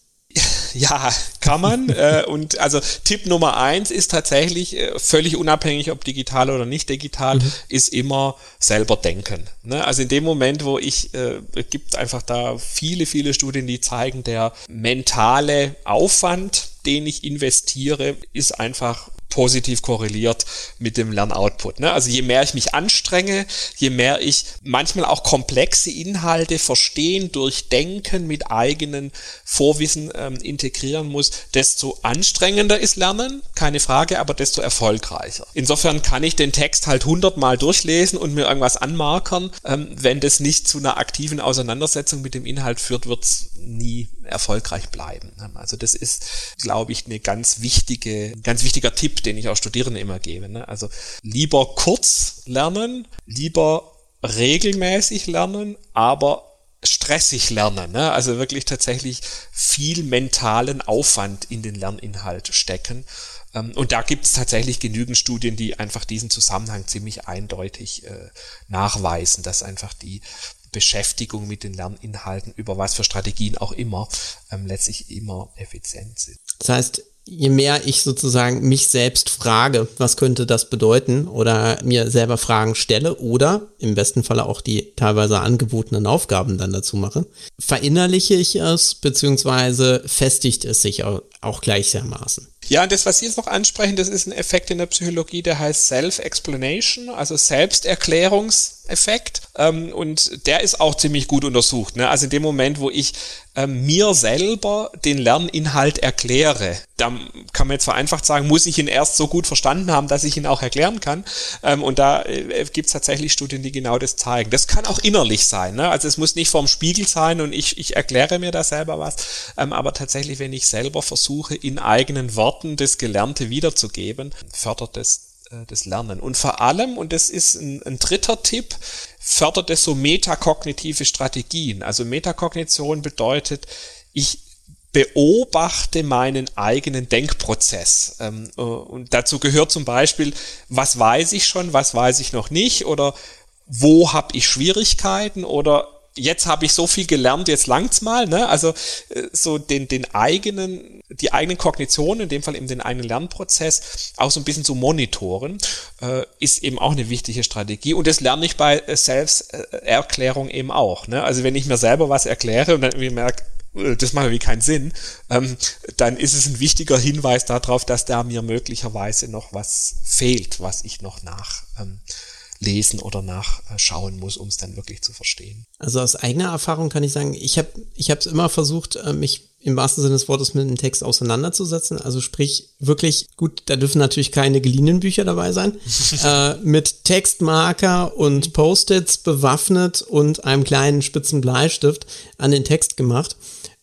Ja, kann man. äh, und also Tipp Nummer eins ist tatsächlich, äh, völlig unabhängig, ob digital oder nicht digital, mhm. ist immer selber denken. Ne? Also in dem Moment, wo ich, äh, gibt einfach da viele, viele Studien, die zeigen, der mentale Aufwand, den ich investiere, ist einfach positiv korreliert mit dem Lernoutput. Ne? Also je mehr ich mich anstrenge, je mehr ich manchmal auch komplexe Inhalte verstehen, durchdenken, mit eigenen Vorwissen ähm, integrieren muss, desto anstrengender ist Lernen, keine Frage, aber desto erfolgreicher. Insofern kann ich den Text halt hundertmal durchlesen und mir irgendwas anmarkern. Ähm, wenn das nicht zu einer aktiven Auseinandersetzung mit dem Inhalt führt, wird es nie erfolgreich bleiben. Also das ist, glaube ich, eine ganz wichtige, ganz wichtiger Tipp, den ich auch Studierenden immer gebe. Ne? Also lieber kurz lernen, lieber regelmäßig lernen, aber stressig lernen. Ne? Also wirklich tatsächlich viel mentalen Aufwand in den Lerninhalt stecken. Ähm, und da gibt es tatsächlich genügend Studien, die einfach diesen Zusammenhang ziemlich eindeutig äh, nachweisen, dass einfach die Beschäftigung mit den Lerninhalten über was für Strategien auch immer ähm, letztlich immer effizient sind. Das heißt, je mehr ich sozusagen mich selbst frage, was könnte das bedeuten oder mir selber Fragen stelle oder im besten Falle auch die teilweise angebotenen Aufgaben dann dazu mache, verinnerliche ich es beziehungsweise festigt es sich auch gleichermaßen. Ja, und das, was Sie jetzt noch ansprechen, das ist ein Effekt in der Psychologie, der heißt Self-Explanation, also Selbsterklärungseffekt. Ähm, und der ist auch ziemlich gut untersucht. Ne? Also in dem Moment, wo ich ähm, mir selber den Lerninhalt erkläre, da kann man jetzt vereinfacht sagen, muss ich ihn erst so gut verstanden haben, dass ich ihn auch erklären kann. Ähm, und da äh, gibt es tatsächlich Studien, die genau das zeigen. Das kann auch innerlich sein. Ne? Also es muss nicht vorm Spiegel sein und ich, ich erkläre mir da selber was. Ähm, aber tatsächlich, wenn ich selber versuche, in eigenen Worten das Gelernte wiederzugeben, fördert das äh, das Lernen. Und vor allem, und das ist ein, ein dritter Tipp, fördert es so metakognitive Strategien. Also Metakognition bedeutet, ich beobachte meinen eigenen Denkprozess. Ähm, äh, und dazu gehört zum Beispiel, was weiß ich schon, was weiß ich noch nicht oder wo habe ich Schwierigkeiten oder jetzt habe ich so viel gelernt, jetzt langt's mal, ne? Also äh, so den, den eigenen, die eigenen Kognitionen, in dem Fall eben den eigenen Lernprozess, auch so ein bisschen zu monitoren, äh, ist eben auch eine wichtige Strategie. Und das lerne ich bei äh, Selbsterklärung eben auch. Ne? Also wenn ich mir selber was erkläre und dann irgendwie merke, äh, das macht irgendwie keinen Sinn, ähm, dann ist es ein wichtiger Hinweis darauf, dass da mir möglicherweise noch was fehlt, was ich noch nach ähm, lesen oder nachschauen muss, um es dann wirklich zu verstehen. Also aus eigener Erfahrung kann ich sagen, ich habe ich es immer versucht, äh, mich im wahrsten Sinne des Wortes mit dem Text auseinanderzusetzen. Also sprich, wirklich, gut, da dürfen natürlich keine geliehenen Bücher dabei sein, (laughs) äh, mit Textmarker und Post-its bewaffnet und einem kleinen spitzen Bleistift an den Text gemacht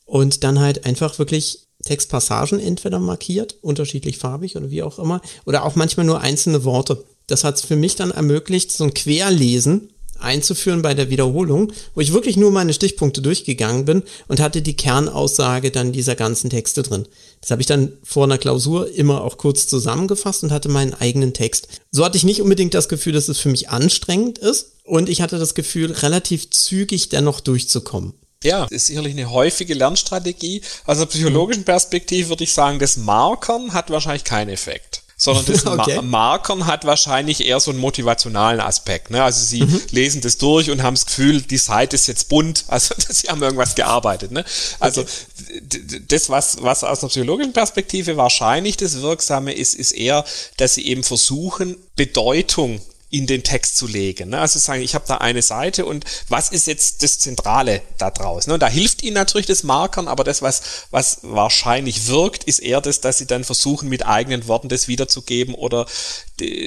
und dann halt einfach wirklich Textpassagen entweder markiert, unterschiedlich farbig oder wie auch immer, oder auch manchmal nur einzelne Worte. Das hat es für mich dann ermöglicht, so ein Querlesen einzuführen bei der Wiederholung, wo ich wirklich nur meine Stichpunkte durchgegangen bin und hatte die Kernaussage dann dieser ganzen Texte drin. Das habe ich dann vor einer Klausur immer auch kurz zusammengefasst und hatte meinen eigenen Text. So hatte ich nicht unbedingt das Gefühl, dass es für mich anstrengend ist und ich hatte das Gefühl, relativ zügig dennoch durchzukommen. Ja, ist sicherlich eine häufige Lernstrategie. Aus einer psychologischen Perspektive würde ich sagen, das Markern hat wahrscheinlich keinen Effekt sondern das (laughs) okay. Ma Markern hat wahrscheinlich eher so einen motivationalen Aspekt. Ne? Also sie mhm. lesen das durch und haben das Gefühl, die Seite ist jetzt bunt, (laughs) also sie haben irgendwas gearbeitet. Ne? Also okay. das, was, was aus einer psychologischen Perspektive wahrscheinlich das Wirksame ist, ist eher, dass sie eben versuchen, Bedeutung in den Text zu legen. Ne? Also sagen, ich habe da eine Seite und was ist jetzt das Zentrale da draus? Ne? Und da hilft ihnen natürlich das Markern, aber das, was, was wahrscheinlich wirkt, ist eher das, dass sie dann versuchen, mit eigenen Worten das wiederzugeben oder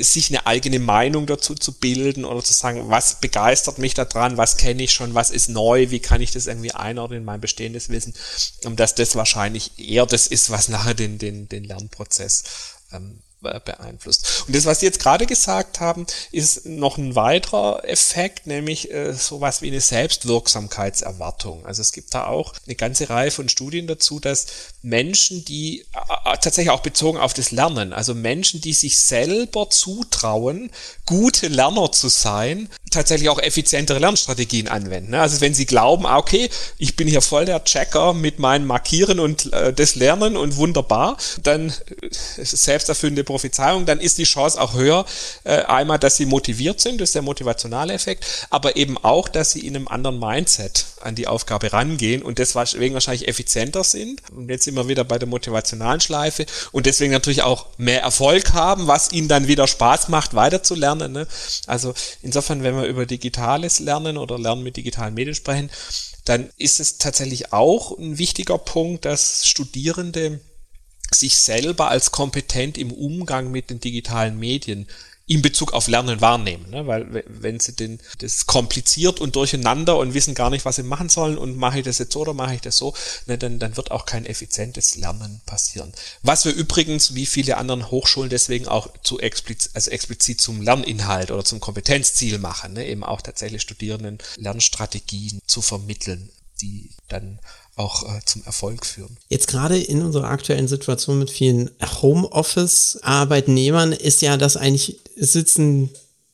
sich eine eigene Meinung dazu zu bilden oder zu sagen, was begeistert mich daran, was kenne ich schon, was ist neu, wie kann ich das irgendwie einordnen in mein bestehendes Wissen, und dass das wahrscheinlich eher das ist, was nachher den, den, den Lernprozess ähm, beeinflusst. Und das, was Sie jetzt gerade gesagt haben, ist noch ein weiterer Effekt, nämlich äh, sowas wie eine Selbstwirksamkeitserwartung. Also es gibt da auch eine ganze Reihe von Studien dazu, dass Menschen, die äh, tatsächlich auch bezogen auf das Lernen, also Menschen, die sich selber zutrauen, gute Lerner zu sein, tatsächlich auch effizientere Lernstrategien anwenden. Ne? Also wenn sie glauben, ah, okay, ich bin hier voll der Checker mit meinem Markieren und äh, das Lernen und wunderbar, dann äh, selbsterfüllende Prophezeiung, dann ist die Chance auch höher, äh, einmal, dass sie motiviert sind, das ist der motivationale Effekt, aber eben auch, dass sie in einem anderen Mindset an die Aufgabe rangehen und deswegen wahrscheinlich effizienter sind. Und jetzt wir wieder bei der motivationalen Schleife und deswegen natürlich auch mehr Erfolg haben, was ihnen dann wieder Spaß macht, weiterzulernen. Ne? Also insofern, wenn wir über digitales Lernen oder Lernen mit digitalen Medien sprechen, dann ist es tatsächlich auch ein wichtiger Punkt, dass Studierende sich selber als kompetent im Umgang mit den digitalen Medien in Bezug auf Lernen wahrnehmen. Ne? Weil wenn sie den, das kompliziert und durcheinander und wissen gar nicht, was sie machen sollen und mache ich das jetzt so oder mache ich das so, ne, dann, dann wird auch kein effizientes Lernen passieren. Was wir übrigens, wie viele anderen Hochschulen, deswegen auch zu explizit, also explizit zum Lerninhalt oder zum Kompetenzziel machen, ne? eben auch tatsächlich Studierenden Lernstrategien zu vermitteln, die dann auch äh, zum Erfolg führen. Jetzt gerade in unserer aktuellen Situation mit vielen Homeoffice-Arbeitnehmern ist ja das eigentlich sitzen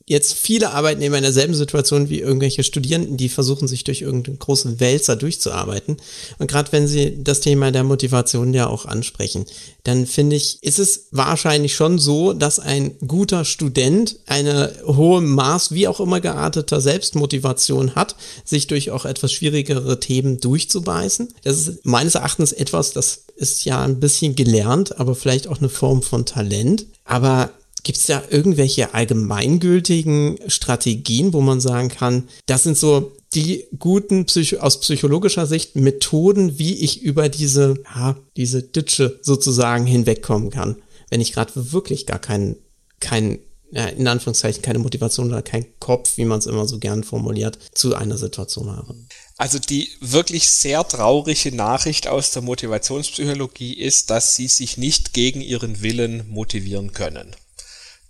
jetzt viele Arbeitnehmer in derselben Situation wie irgendwelche Studierenden, die versuchen, sich durch irgendeinen großen Wälzer durchzuarbeiten. Und gerade wenn sie das Thema der Motivation ja auch ansprechen, dann finde ich, ist es wahrscheinlich schon so, dass ein guter Student eine hohe Maß, wie auch immer gearteter Selbstmotivation hat, sich durch auch etwas schwierigere Themen durchzubeißen. Das ist meines Erachtens etwas, das ist ja ein bisschen gelernt, aber vielleicht auch eine Form von Talent. Aber Gibt es da irgendwelche allgemeingültigen Strategien, wo man sagen kann, das sind so die guten Psycho aus psychologischer Sicht Methoden, wie ich über diese, ja, diese Ditsche sozusagen hinwegkommen kann, wenn ich gerade wirklich gar keinen, keinen in Anführungszeichen keine Motivation oder keinen Kopf, wie man es immer so gern formuliert, zu einer Situation habe. Also die wirklich sehr traurige Nachricht aus der Motivationspsychologie ist, dass sie sich nicht gegen ihren Willen motivieren können.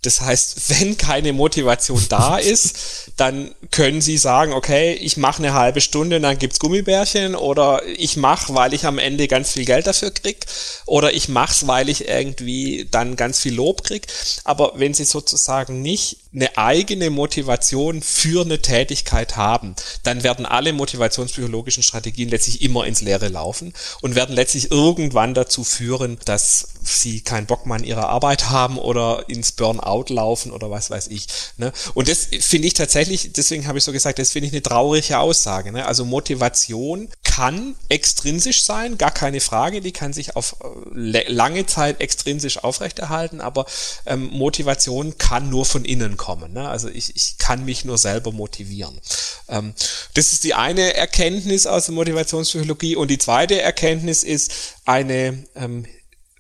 Das heißt, wenn keine Motivation da ist, dann können Sie sagen, okay, ich mache eine halbe Stunde und dann gibt's Gummibärchen oder ich mache, weil ich am Ende ganz viel Geld dafür krieg oder ich mach's, weil ich irgendwie dann ganz viel Lob krieg. Aber wenn Sie sozusagen nicht eine eigene Motivation für eine Tätigkeit haben, dann werden alle motivationspsychologischen Strategien letztlich immer ins Leere laufen und werden letztlich irgendwann dazu führen, dass sie keinen Bock mehr an ihrer Arbeit haben oder ins Burnout laufen oder was weiß ich. Ne? Und das finde ich tatsächlich, deswegen habe ich so gesagt, das finde ich eine traurige Aussage. Ne? Also Motivation kann extrinsisch sein, gar keine Frage, die kann sich auf äh, lange Zeit extrinsisch aufrechterhalten, aber ähm, Motivation kann nur von innen kommen. Ne? Also ich, ich kann mich nur selber motivieren. Ähm, das ist die eine Erkenntnis aus der Motivationspsychologie und die zweite Erkenntnis ist eine ähm,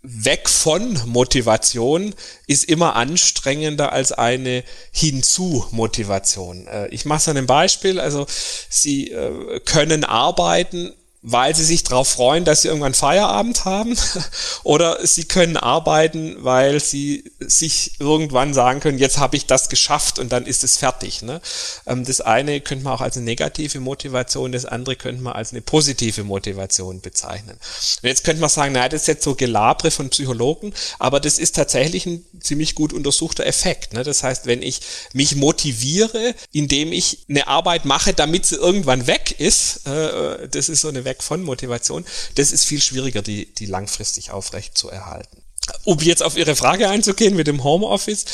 weg von Motivation ist immer anstrengender als eine hinzu Motivation. Äh, ich mache es an einem Beispiel. Also Sie äh, können arbeiten weil sie sich darauf freuen, dass sie irgendwann Feierabend haben, (laughs) oder sie können arbeiten, weil sie sich irgendwann sagen können, jetzt habe ich das geschafft und dann ist es fertig. Ne? Ähm, das eine könnte man auch als eine negative Motivation, das andere könnte man als eine positive Motivation bezeichnen. Und jetzt könnte man sagen, naja, das ist jetzt so Gelabre von Psychologen, aber das ist tatsächlich ein ziemlich gut untersuchter Effekt. Ne? Das heißt, wenn ich mich motiviere, indem ich eine Arbeit mache, damit sie irgendwann weg ist, äh, das ist so eine weg von Motivation, das ist viel schwieriger, die, die langfristig aufrecht zu erhalten. Um jetzt auf Ihre Frage einzugehen mit dem Homeoffice,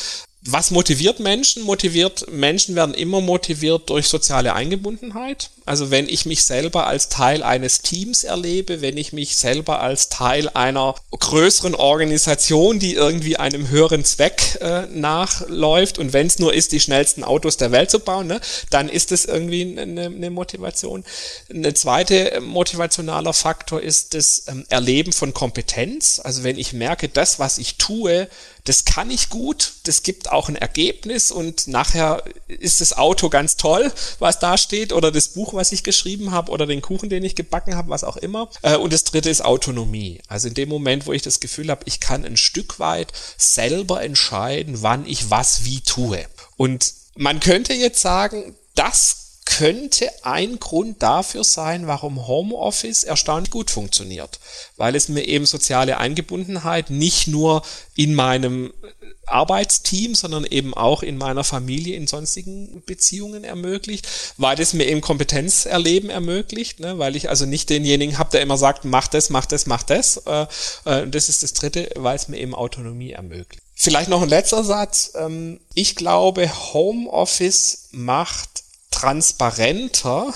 was motiviert Menschen? Motiviert Menschen werden immer motiviert durch soziale Eingebundenheit. Also wenn ich mich selber als Teil eines Teams erlebe, wenn ich mich selber als Teil einer größeren Organisation, die irgendwie einem höheren Zweck äh, nachläuft und wenn es nur ist, die schnellsten Autos der Welt zu bauen, ne, dann ist es irgendwie eine, eine Motivation. Eine zweite motivationaler Faktor ist das ähm, Erleben von Kompetenz. Also wenn ich merke, das, was ich tue, das kann ich gut, das gibt auch ein Ergebnis und nachher ist das Auto ganz toll, was da steht oder das Buch, was ich geschrieben habe oder den Kuchen, den ich gebacken habe, was auch immer. Äh, und das dritte ist Autonomie. Also in dem Moment, wo ich das Gefühl habe, ich kann ein Stück weit selber entscheiden, wann ich was wie tue. Und man könnte jetzt sagen, das könnte ein Grund dafür sein, warum Homeoffice erstaunlich gut funktioniert, weil es mir eben soziale Eingebundenheit nicht nur in meinem Arbeitsteam, sondern eben auch in meiner Familie, in sonstigen Beziehungen ermöglicht, weil es mir eben Kompetenzerleben ermöglicht, ne, weil ich also nicht denjenigen habe, der immer sagt, mach das, mach das, mach das. Äh, äh, das ist das Dritte, weil es mir eben Autonomie ermöglicht. Vielleicht noch ein letzter Satz. Ähm, ich glaube, Homeoffice macht transparenter,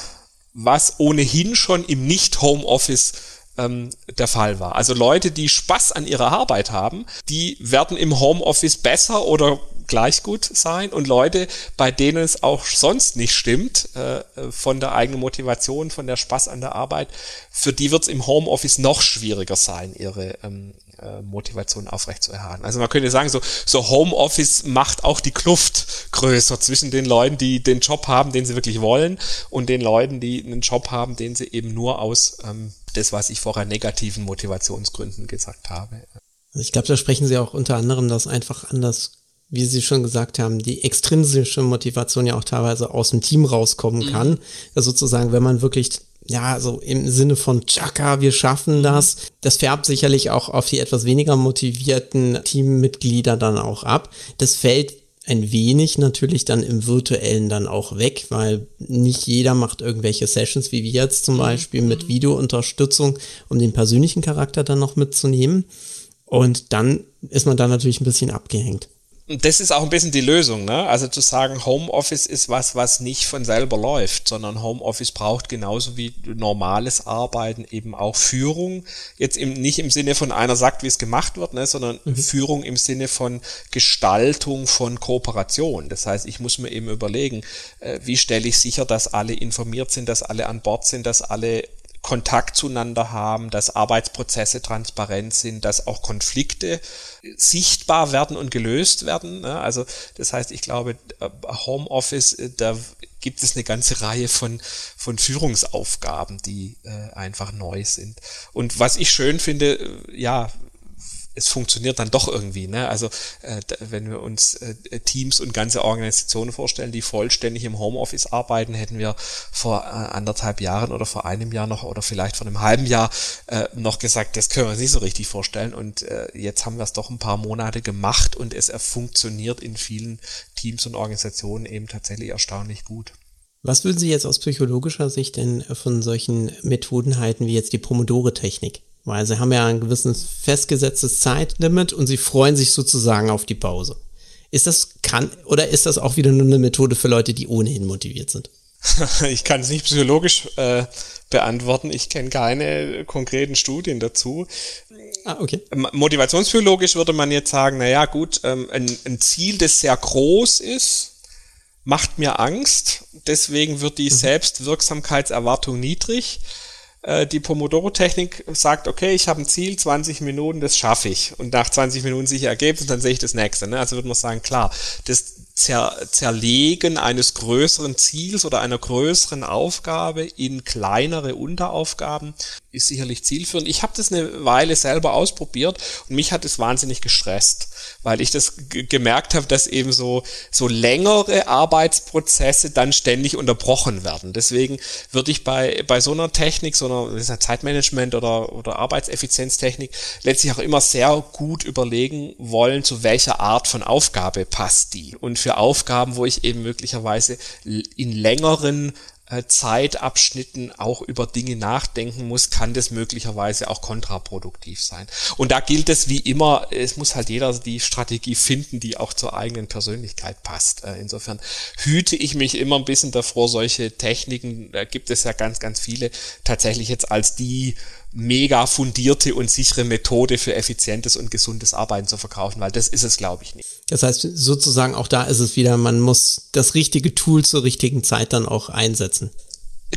was ohnehin schon im Nicht-Homeoffice ähm, der Fall war. Also Leute, die Spaß an ihrer Arbeit haben, die werden im Homeoffice besser oder gleich gut sein und Leute, bei denen es auch sonst nicht stimmt, äh, von der eigenen Motivation, von der Spaß an der Arbeit, für die wird es im Homeoffice noch schwieriger sein, ihre ähm, äh, Motivation aufrechtzuerhalten. Also man könnte sagen, so, so Homeoffice macht auch die Kluft größer zwischen den Leuten, die den Job haben, den sie wirklich wollen, und den Leuten, die einen Job haben, den sie eben nur aus ähm, das, was ich vorher negativen Motivationsgründen gesagt habe. Ich glaube, da sprechen Sie auch unter anderem das einfach anders wie Sie schon gesagt haben, die extrinsische Motivation ja auch teilweise aus dem Team rauskommen mhm. kann. Ja, sozusagen, wenn man wirklich ja, so im Sinne von Chaka, wir schaffen das. Das färbt sicherlich auch auf die etwas weniger motivierten Teammitglieder dann auch ab. Das fällt ein wenig natürlich dann im virtuellen dann auch weg, weil nicht jeder macht irgendwelche Sessions wie wir jetzt zum mhm. Beispiel mit Videounterstützung, um den persönlichen Charakter dann noch mitzunehmen. Und dann ist man da natürlich ein bisschen abgehängt. Und das ist auch ein bisschen die Lösung, ne? Also zu sagen, Homeoffice ist was, was nicht von selber läuft, sondern Homeoffice braucht genauso wie normales Arbeiten eben auch Führung. Jetzt im, nicht im Sinne von einer sagt, wie es gemacht wird, ne? sondern mhm. Führung im Sinne von Gestaltung von Kooperation. Das heißt, ich muss mir eben überlegen, äh, wie stelle ich sicher, dass alle informiert sind, dass alle an Bord sind, dass alle Kontakt zueinander haben, dass Arbeitsprozesse transparent sind, dass auch Konflikte sichtbar werden und gelöst werden. Ne? Also das heißt, ich glaube, äh, Homeoffice, äh, da gibt es eine ganze Reihe von, von Führungsaufgaben, die äh, einfach neu sind. Und was ich schön finde, ja, es funktioniert dann doch irgendwie. Ne? Also äh, wenn wir uns äh, Teams und ganze Organisationen vorstellen, die vollständig im Homeoffice arbeiten, hätten wir vor äh, anderthalb Jahren oder vor einem Jahr noch oder vielleicht vor einem halben Jahr äh, noch gesagt, das können wir uns nicht so richtig vorstellen. Und äh, jetzt haben wir es doch ein paar Monate gemacht und es funktioniert in vielen Teams und Organisationen eben tatsächlich erstaunlich gut. Was würden Sie jetzt aus psychologischer Sicht denn von solchen Methoden halten, wie jetzt die Pomodore-Technik? Weil sie haben ja ein gewisses festgesetztes Zeitlimit und sie freuen sich sozusagen auf die Pause. Ist das, kann, oder ist das auch wieder nur eine Methode für Leute, die ohnehin motiviert sind? (laughs) ich kann es nicht psychologisch äh, beantworten. Ich kenne keine konkreten Studien dazu. Ah, okay. Motivationspsychologisch würde man jetzt sagen, naja, gut, ähm, ein, ein, Ziel, das sehr groß ist, macht mir Angst. Deswegen wird die mhm. Selbstwirksamkeitserwartung niedrig. Äh, die Pomodoro-Technik sagt, okay, ich habe ein Ziel, 20 Minuten, das schaffe ich. Und nach 20 Minuten sicher Ergebnis, dann sehe ich das nächste. Ne? Also würde man sagen, klar, das Zer Zerlegen eines größeren Ziels oder einer größeren Aufgabe in kleinere Unteraufgaben ist sicherlich zielführend. Ich habe das eine Weile selber ausprobiert und mich hat es wahnsinnig gestresst, weil ich das gemerkt habe, dass eben so, so längere Arbeitsprozesse dann ständig unterbrochen werden. Deswegen würde ich bei, bei so einer Technik, so einer Zeitmanagement oder, oder Arbeitseffizienztechnik letztlich auch immer sehr gut überlegen wollen, zu welcher Art von Aufgabe passt die. Und für Aufgaben, wo ich eben möglicherweise in längeren äh, Zeitabschnitten auch über Dinge nachdenken muss, kann das möglicherweise auch kontraproduktiv sein. Und da gilt es wie immer, es muss halt jeder die Strategie finden, die auch zur eigenen Persönlichkeit passt. Äh, insofern hüte ich mich immer ein bisschen davor, solche Techniken, da gibt es ja ganz, ganz viele, tatsächlich jetzt als die mega fundierte und sichere Methode für effizientes und gesundes Arbeiten zu verkaufen, weil das ist es, glaube ich, nicht. Das heißt, sozusagen auch da ist es wieder, man muss das richtige Tool zur richtigen Zeit dann auch einsetzen.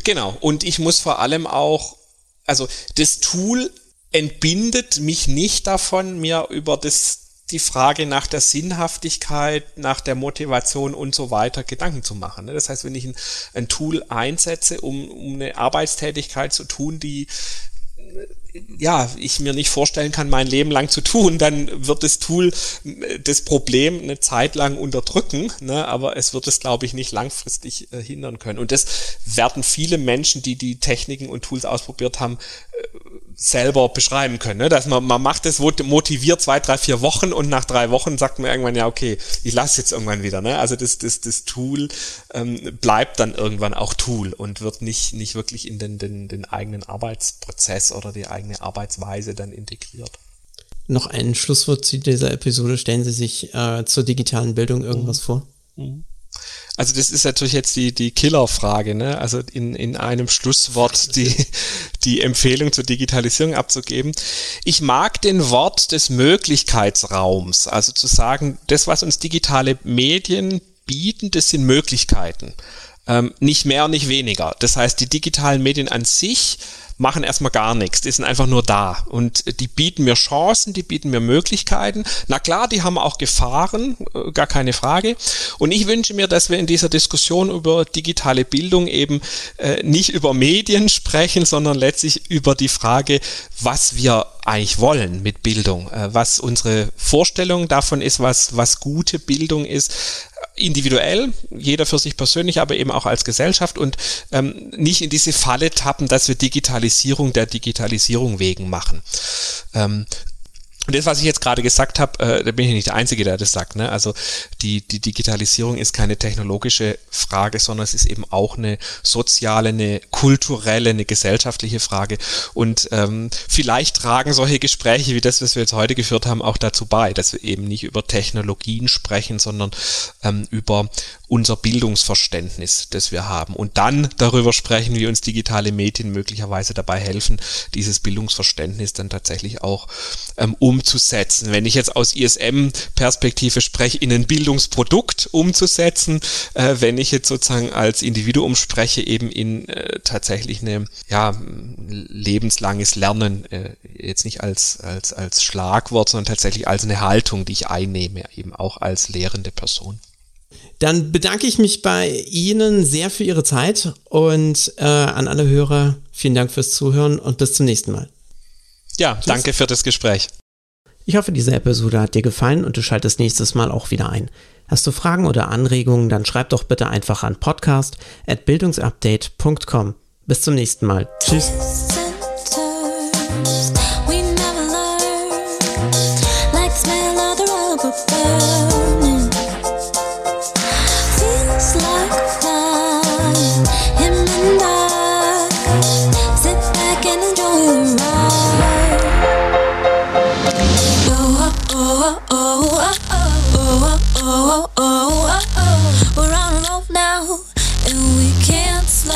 Genau. Und ich muss vor allem auch, also das Tool entbindet mich nicht davon, mir über das die Frage nach der Sinnhaftigkeit, nach der Motivation und so weiter Gedanken zu machen. Das heißt, wenn ich ein, ein Tool einsetze, um, um eine Arbeitstätigkeit zu tun, die ja, ich mir nicht vorstellen kann, mein Leben lang zu tun, dann wird das Tool das Problem eine Zeit lang unterdrücken, ne, aber es wird es, glaube ich, nicht langfristig äh, hindern können. Und das werden viele Menschen, die die Techniken und Tools ausprobiert haben, äh, selber beschreiben können. Ne? Dass man, man macht es motiviert zwei, drei, vier Wochen und nach drei Wochen sagt man irgendwann, ja, okay, ich lasse jetzt irgendwann wieder. Ne? Also das, das, das Tool ähm, bleibt dann irgendwann auch Tool und wird nicht, nicht wirklich in den, den, den eigenen Arbeitsprozess oder die eigene Arbeitsweise dann integriert. Noch ein Schlusswort zu dieser Episode. Stellen Sie sich äh, zur digitalen Bildung irgendwas mhm. vor? Mhm. Also das ist natürlich jetzt die, die Killerfrage, ne? Also in, in einem Schlusswort die, die Empfehlung zur Digitalisierung abzugeben. Ich mag den Wort des Möglichkeitsraums, also zu sagen, das, was uns digitale Medien bieten, das sind Möglichkeiten. Ähm, nicht mehr, nicht weniger. Das heißt, die digitalen Medien an sich machen erstmal gar nichts. Die sind einfach nur da. Und die bieten mir Chancen, die bieten mir Möglichkeiten. Na klar, die haben auch Gefahren, äh, gar keine Frage. Und ich wünsche mir, dass wir in dieser Diskussion über digitale Bildung eben äh, nicht über Medien (laughs) sprechen, sondern letztlich über die Frage, was wir eigentlich wollen mit Bildung, äh, was unsere Vorstellung davon ist, was, was gute Bildung ist, individuell, jeder für sich persönlich, aber eben auch als Gesellschaft und ähm, nicht in diese Falle tappen, dass wir Digitalisierung der Digitalisierung wegen machen. Ähm, und das, was ich jetzt gerade gesagt habe, äh, da bin ich nicht der Einzige, der das sagt. Ne? Also die, die Digitalisierung ist keine technologische Frage, sondern es ist eben auch eine soziale, eine kulturelle, eine gesellschaftliche Frage. Und ähm, vielleicht tragen solche Gespräche wie das, was wir jetzt heute geführt haben, auch dazu bei, dass wir eben nicht über Technologien sprechen, sondern ähm, über unser Bildungsverständnis, das wir haben. Und dann darüber sprechen, wie uns digitale Medien möglicherweise dabei helfen, dieses Bildungsverständnis dann tatsächlich auch ähm, umzusetzen. Wenn ich jetzt aus ISM-Perspektive spreche, in ein Bildungsprodukt umzusetzen, äh, wenn ich jetzt sozusagen als Individuum spreche, eben in äh, tatsächlich eine, ja, lebenslanges Lernen, äh, jetzt nicht als, als, als Schlagwort, sondern tatsächlich als eine Haltung, die ich einnehme, eben auch als lehrende Person. Dann bedanke ich mich bei Ihnen sehr für Ihre Zeit und äh, an alle Hörer vielen Dank fürs Zuhören und bis zum nächsten Mal. Ja, Tschüss. danke für das Gespräch. Ich hoffe, diese Episode hat dir gefallen und du schaltest nächstes Mal auch wieder ein. Hast du Fragen oder Anregungen, dann schreib doch bitte einfach an podcast@bildungsupdate.com. Bis zum nächsten Mal. Tschüss.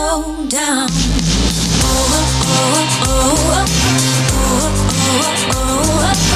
Down. Oh, oh, oh, oh, oh, oh, oh, oh.